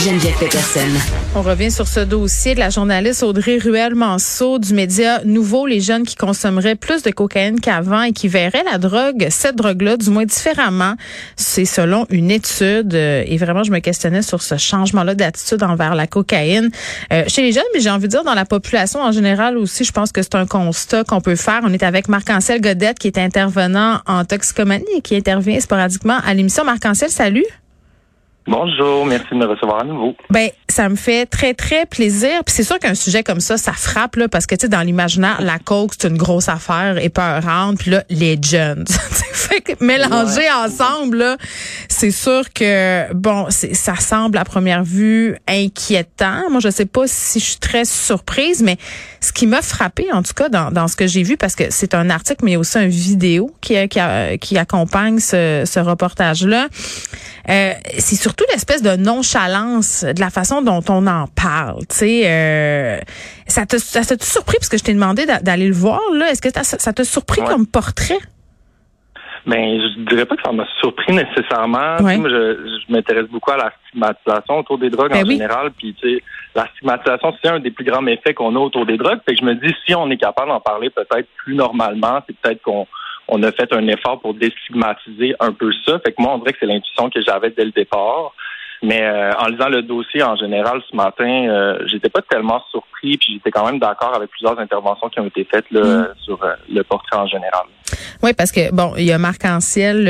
Geneviève Peterson. On revient sur ce dossier de la journaliste Audrey Ruel-Manceau du média Nouveau, les jeunes qui consommeraient plus de cocaïne qu'avant et qui verraient la drogue, cette drogue-là, du moins différemment. C'est selon une étude. Euh, et vraiment, je me questionnais sur ce changement-là d'attitude envers la cocaïne euh, chez les jeunes, mais j'ai envie de dire dans la population en général aussi, je pense que c'est un constat qu'on peut faire. On est avec Marc-Ancel Godette, qui est intervenant en toxicomanie et qui intervient sporadiquement à l'émission. Marc-Ancel, salut. Bonjour, merci de me recevoir à nouveau. Ben, ça me fait très très plaisir. Puis c'est sûr qu'un sujet comme ça, ça frappe là, parce que tu sais dans l'imaginaire, la coke c'est une grosse affaire épeurante. Puis là, les jeunes, fait que mélanger ensemble là, c'est sûr que bon, ça semble à première vue inquiétant. Moi, je sais pas si je suis très surprise, mais ce qui m'a frappé en tout cas dans, dans ce que j'ai vu, parce que c'est un article, mais aussi une vidéo qui qui, qui accompagne ce, ce reportage là. Euh, c'est surtout l'espèce de nonchalance de la façon dont on en parle. Tu sais, euh, ça t'a ça surpris? Parce que je t'ai demandé d'aller le voir là. Est-ce que ça t'a surpris comme portrait? Ben, je dirais pas que ça m'a surpris nécessairement. Moi, je, je m'intéresse beaucoup à la stigmatisation autour des drogues ben en général. Puis, tu sais, la stigmatisation, c'est un des plus grands méfaits qu'on a autour des drogues. Fait que je me dis, si on est capable d'en parler peut-être plus normalement, c'est peut-être qu'on on a fait un effort pour déstigmatiser un peu ça. Fait que moi, on dirait que c'est l'intuition que j'avais dès le départ. Mais euh, en lisant le dossier en général ce matin, euh, j'étais pas tellement surpris, puis j'étais quand même d'accord avec plusieurs interventions qui ont été faites là, mm. sur euh, le portrait en général. Oui, parce que bon, il y a Marc Anciel,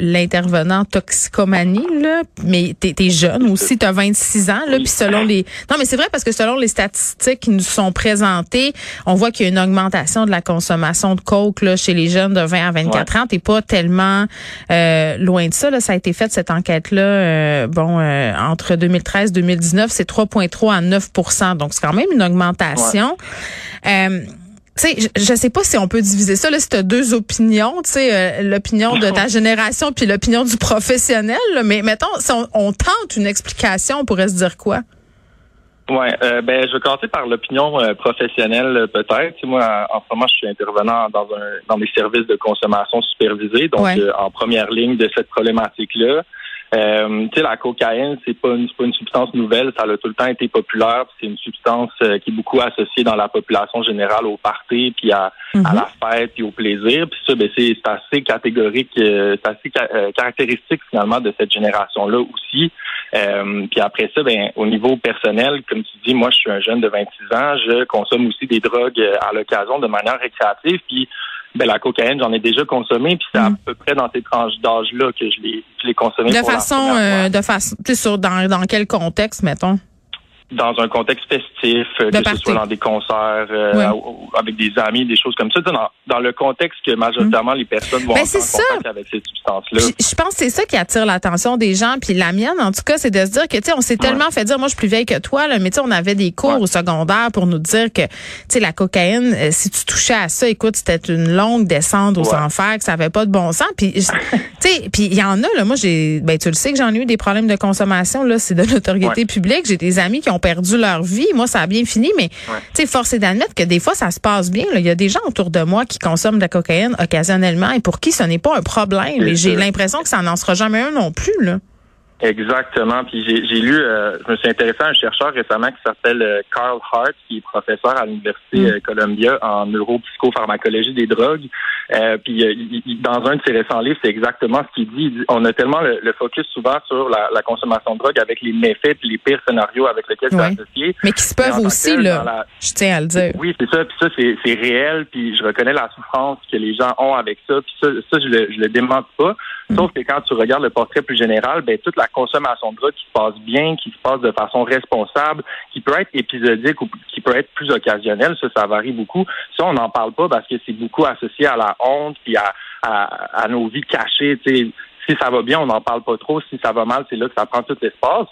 l'intervenant toxicomanie, là, mais t'es es jeune aussi, t'as 26 ans, là, puis selon les. Non, mais c'est vrai parce que selon les statistiques qui nous sont présentées, on voit qu'il y a une augmentation de la consommation de coke là, chez les jeunes de 20 à 24 ans. T'es pas tellement loin de ça. Là. Ça a été fait cette enquête-là. bon euh, entre 2013 et 2019, c'est 3,3 à 9% Donc, c'est quand même une augmentation. Euh, sais, je, ne sais pas si on peut diviser ça. Là, si tu deux opinions, tu sais, euh, l'opinion de ta génération puis l'opinion du professionnel. mais mettons, si on, tente une explication, on pourrait se dire quoi? Oui, ben je vais commencer par l'opinion professionnelle peut-être. Moi, en ce moment, je suis intervenant dans un dans des services de consommation supervisés, donc en première ligne de cette problématique-là. Euh, tu sais, la cocaïne, c'est pas une, pas une substance nouvelle, ça a tout le temps été populaire. C'est une substance euh, qui est beaucoup associée dans la population générale au party, puis à, à mhm. la fête, puis au plaisir. Puis ça, ben, c'est assez catégorique, euh, c'est assez euh, caractéristique finalement de cette génération-là aussi. puis après ça, ben, au niveau personnel, comme tu dis, moi, je suis un jeune de 26 ans, je consomme aussi des drogues à l'occasion de manière récréative. Puis ben, la cocaïne, j'en ai déjà consommé, puis c'est à mm. peu près dans ces tranches d'âge-là que je l'ai, consommé. De façon, euh, de façon, sur dans, dans quel contexte, mettons? Dans un contexte festif, euh, que ce soit dans des concerts euh, avec des amis, des choses comme ça, dans, dans le contexte que majoritairement les personnes vont ben, en contact avec ces substances-là. Je, pense que c'est ça qui attire l'attention des gens, puis la mienne, en tout cas, c'est de se dire que, tu sais, on s'est tellement fait dire, moi, je suis plus vieille que toi, là, mais tu sais, on avait des cours au secondaire pour nous dire que, tu sais, la cocaïne, euh, si tu touchais à ça, écoute, c'était une longue descente aux enfers, que ça avait pas de bon sens, puis, tu sais, puis il y en a, là, moi, j'ai, ben, tu le sais que j'en ai eu des problèmes de consommation, là, c'est de l'autorité publique, j'ai des amis qui ont perdu leur vie. Moi, ça a bien fini, mais tu sais, force est d'admettre que des fois, ça se passe bien. Il y a des gens autour de moi qui consomment de la cocaïne occasionnellement et pour qui ce n'est pas un problème. Et j'ai l'impression que ça n'en sera jamais un non plus. Là. Exactement. Puis j'ai lu, euh, je me suis intéressé à un chercheur récemment qui s'appelle euh, Carl Hart, qui est professeur à l'Université mm. euh, Columbia en neuropsychopharmacologie des drogues. puis dans un de ses récents livres, c'est exactement ce qu'il dit. On a tellement le, focus souvent sur la, consommation de drogue avec les méfaits puis les pires scénarios avec lesquels c'est associé. Mais qui se peuvent aussi, là. Je tiens à le dire. Oui, c'est ça. Puis ça, c'est réel. Puis je reconnais la souffrance que les gens ont avec ça. Puis ça, ça je le, je le démente pas. Mm. Sauf que quand tu regardes le portrait plus général, ben toute la consommation de drogue qui se passe bien, qui se passe de façon responsable, qui peut être épisodique ou qui peut être plus occasionnelle, ça, ça varie beaucoup. Ça, on n'en parle pas parce que c'est beaucoup associé à la honte puis à, à, nos vies cachées. Si ça va bien, on n'en parle pas trop. Si ça va mal, c'est là que ça prend tout l'espace.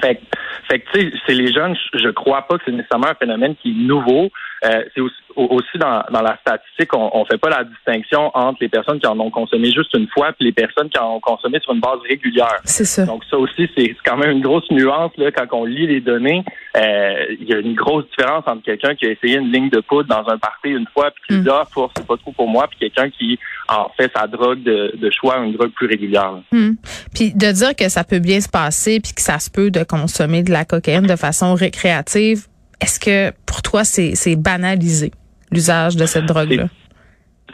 Fait, fait que, tu sais, c'est les jeunes, je crois pas que c'est nécessairement un phénomène qui est nouveau. Euh, c'est aussi dans, dans la statistique, on, on fait pas la distinction entre les personnes qui en ont consommé juste une fois puis les personnes qui en ont consommé sur une base régulière. C'est ça. Donc ça aussi, c'est quand même une grosse nuance là quand on lit les données. Euh, il y a une grosse différence entre quelqu'un qui a essayé une ligne de poudre dans un party une fois puis qui mm. dit ah c'est pas trop pour moi puis quelqu'un qui en fait sa drogue de, de choix une drogue plus régulière. Mm. Puis de dire que ça peut bien se passer puis que ça se peut de consommer de la cocaïne de façon récréative est-ce que pour toi, c'est banalisé, l'usage de cette drogue-là?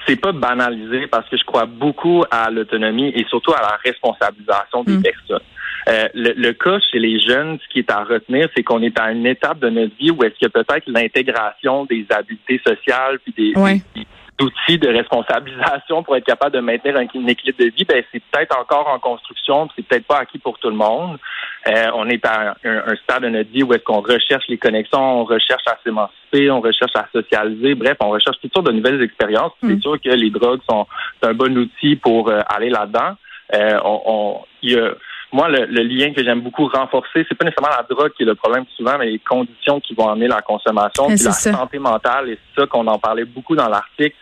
C'est pas banalisé parce que je crois beaucoup à l'autonomie et surtout à la responsabilisation des hmm. personnes. Euh, le, cas chez les jeunes, ce qui est à retenir, c'est qu'on est à une étape de notre vie où est-ce que peut-être l'intégration des habiletés sociales puis des, outils de responsabilisation pour être capable de maintenir un, équilibre de vie, ben c'est peut-être encore en construction, c'est peut-être pas acquis pour tout le monde. Euh, on est à un, stade de notre vie où est-ce qu'on recherche les connexions, on recherche à s'émanciper, on recherche à socialiser, bref, on recherche toutes sortes de nouvelles expériences. C'est mm. sûr que les drogues sont un bon outil pour euh, aller là-dedans. Euh, on, y a, moi, le, lien que j'aime beaucoup renforcer, c'est pas nécessairement la drogue qui est le problème souvent, mais les conditions qui vont amener la consommation, puis la santé mentale, et c'est ça qu'on en parlait beaucoup dans l'article.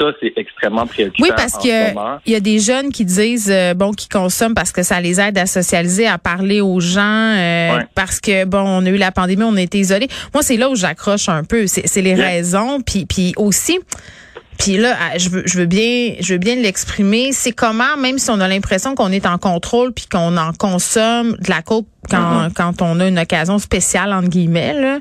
Ça, c'est extrêmement préoccupant. Oui, parce qu'il y, y, a des jeunes qui disent, euh, bon, qui consomment parce que ça les aide à socialiser, à parler aux gens, euh, parce que, bon, on a eu la pandémie, on a été isolés. Moi, c'est là où j'accroche un peu. C'est les raisons. Puis, puis aussi, puis là, je veux, je veux bien, je veux bien l'exprimer. C'est comment, même si on a l'impression qu'on est en contrôle puis qu'on en consomme de la coke quand, mm-hmm. quand on a une occasion spéciale entre guillemets, là,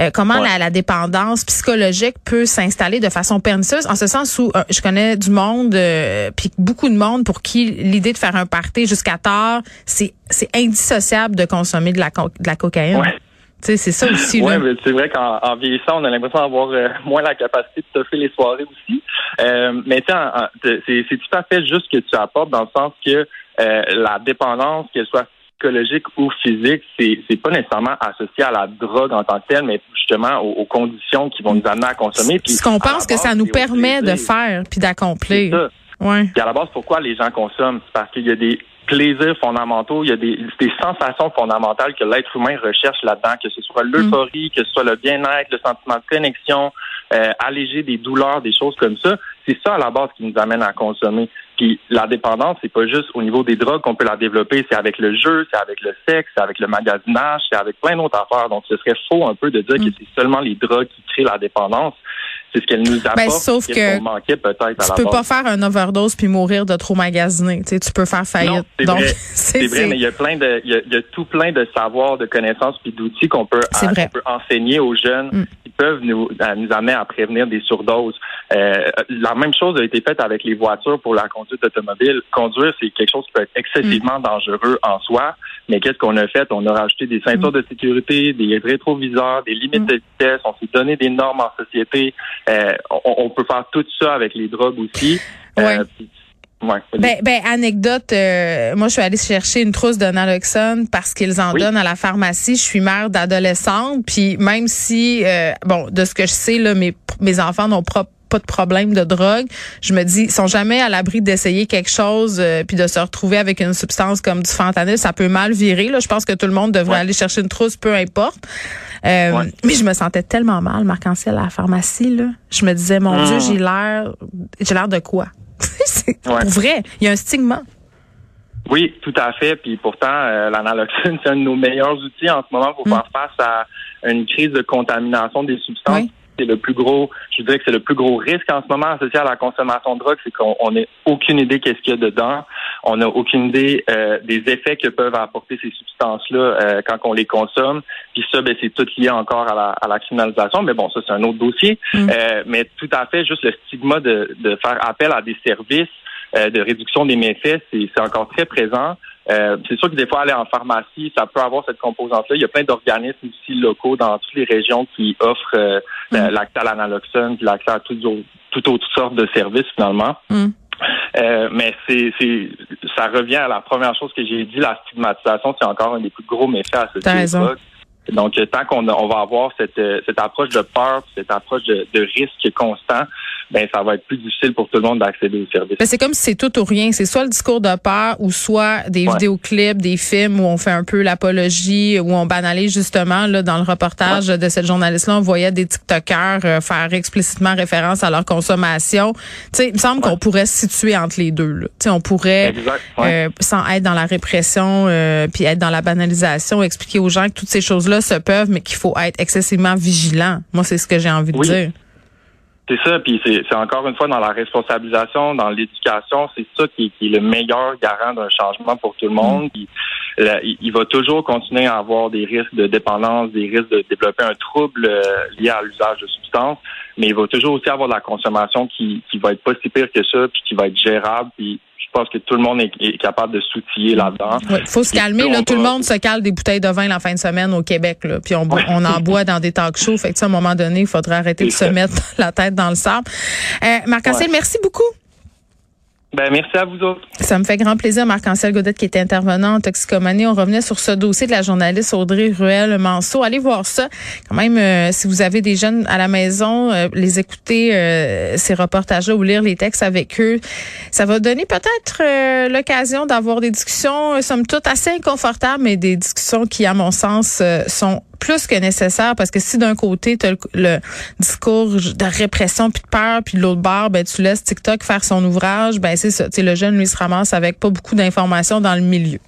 euh, comment la, la, dépendance psychologique peut s'installer de façon pernicieuse, en ce sens où euh, je connais du monde, euh, puis beaucoup de monde pour qui l'idée de faire un party jusqu'à tard, c'est c'est indissociable de consommer de la, de la cocaïne c'est ça aussi. Oui, c'est vrai qu'en vieillissant, on a l'impression d'avoir euh, moins la capacité de toffer les soirées aussi. Euh, mais c'est tout à fait juste ce que tu apportes dans le sens que euh, la dépendance, qu'elle soit psychologique ou physique, c'est pas nécessairement associé à la drogue en tant que telle, mais justement aux, conditions qui vont nous amener à consommer. ce qu'on pense que ça nous permet de faire puis d'accomplir. Ouais. Puis à la base, pourquoi les gens consomment? C'est parce qu'il y a des plaisirs fondamentaux, il y a des, des sensations fondamentales que l'être humain recherche là-dedans, que ce soit l'euphorie, que ce soit le bien-être, le sentiment de connexion, euh, alléger des douleurs, des choses comme ça. C'est ça à la base qui nous amène à consommer. Puis la dépendance, c'est pas juste au niveau des drogues qu'on peut la développer, c'est avec le jeu, c'est avec le sexe, c'est avec le magasinage, c'est avec plein d'autres affaires. Donc ce serait faux un peu de dire que mm. c'est seulement les drogues qui créent la dépendance c'est ce qu'elle nous apporte. Ben, sauf que manquait peut-être tu peux pas faire un overdose puis mourir de trop magasiner. Tu, sais, tu peux faire faillite. c'est vrai, c'est vrai, mais il y a plein de, il y a, tout plein de savoirs, de connaissances puis d'outils qu'on peut, peut enseigner aux jeunes mm. qui peuvent nous, nous amener à prévenir des surdoses. Euh, la même chose a été faite avec les voitures pour la conduite automobile. Conduire, c'est quelque chose qui peut être excessivement mm. dangereux en soi. Mais qu'est-ce qu'on a fait? On a rajouté des ceintures mm. de sécurité, des rétroviseurs, des limites de vitesse. On s'est donné des normes en société. Euh, on, peut faire tout ça avec les drogues aussi. Euh, ben, ben, anecdote, euh, moi je suis allée chercher une trousse de naloxone parce qu'ils en donnent à la pharmacie. Je suis mère d'adolescente, puis même si, bon, de ce que je sais là, mes mes enfants n'ont pas pas de problème de drogue, je me dis, ils sont jamais à l'abri d'essayer quelque chose puis de se retrouver avec une substance comme du fentanyl, ça peut mal virer. Là, je pense que tout le monde devrait aller chercher une trousse, peu importe. Euh, mais je me sentais tellement mal, Marc-Ancel, à la pharmacie. Là. Je me disais, mon Dieu, hmm. j'ai l'air j'ai l'air de quoi? c'est Pour vrai, il y a un stigma. Oui, tout à fait. Puis pourtant, euh, l'analoxine, c'est un de nos meilleurs outils en ce moment pour hmm. faire face à une crise de contamination des substances c'est le plus gros, je dirais que c'est le plus gros risque en ce moment associé à la consommation de drogue, c'est qu'on n'a aucune idée qu'est-ce qu'il y a dedans. On n'a aucune idée euh, des effets que peuvent apporter ces substances-là euh, quand on les consomme. Puis ça, ben, c'est tout lié encore à la, à la criminalisation. Mais bon, ça, c'est un autre dossier. Mm. Euh, mais tout à fait, juste le stigma de, de faire appel à des services de réduction des méfaits, c'est encore très présent. Euh, c'est sûr que des fois, aller en pharmacie, ça peut avoir cette composante-là. Il y a plein d'organismes ici locaux dans toutes les régions qui offrent euh, mm. l'accès à l'analoxone, puis l'accès à toutes, autres sortes de services finalement. Mm. Euh, mais c'est, ça revient à la première chose que j'ai dit, la stigmatisation, c'est encore un des plus gros méfaits à ce Donc, tant qu'on on va avoir cette, cette approche de peur, cette approche de, de risque constant, ben ça va être plus difficile pour tout le monde d'accéder aux services. Ben, c'est comme si c'est tout ou rien. C'est soit le discours de peur ou soit des vidéoclips, des films où on fait un peu l'apologie, où on banalise justement là dans le reportage de cette journaliste-là, on voyait des TikTokers euh, faire explicitement référence à leur consommation. Tu sais, il me semble qu'on pourrait se situer entre les deux. Là. On pourrait, euh, sans être dans la répression, euh, puis être dans la banalisation, expliquer aux gens que toutes ces choses-là se peuvent, mais qu'il faut être excessivement vigilant. Moi, c'est ce que j'ai envie de dire. C'est ça, puis c'est encore une fois dans la responsabilisation, dans l'éducation, c'est ça qui, est le meilleur garant d'un changement pour tout le monde. Mm. il, va toujours continuer à avoir des risques de dépendance, des risques de développer un trouble euh, lié à l'usage de substances, mais il va toujours aussi avoir de la consommation qui, qui va être pas si pire que ça, puis qui va être gérable, puis pense que tout le monde est, capable de s'outiller là-dedans. Il faut se calmer. Là, tout le monde se cale des bouteilles de vin la fin de semaine au Québec. Là, puis on, on en boit dans des talk shows. Fait que, à un moment donné, il faudrait arrêter de se mettre la tête dans le sable. Euh, Marc-Ancel, merci beaucoup. Ben, merci à vous autres. Ça me fait grand plaisir, Marc-Ancel Godette, qui était intervenant en toxicomanie. On revenait sur ce dossier de la journaliste Audrey Ruel-Manceau. Allez voir ça. Quand même, euh, si vous avez des jeunes à la maison, euh, les écouter, euh, ces reportages-là ou lire les textes avec eux, ça va donner peut-être l'occasion d'avoir des discussions, somme toute, assez inconfortables, mais des discussions qui, à mon sens, sont plus que nécessaire parce que si d'un côté tu as le, discours de répression puis de peur puis de l'autre bord ben tu laisses TikTok faire son ouvrage ben c'est ça. Tu le jeune lui se ramasse avec pas beaucoup d'informations dans le milieu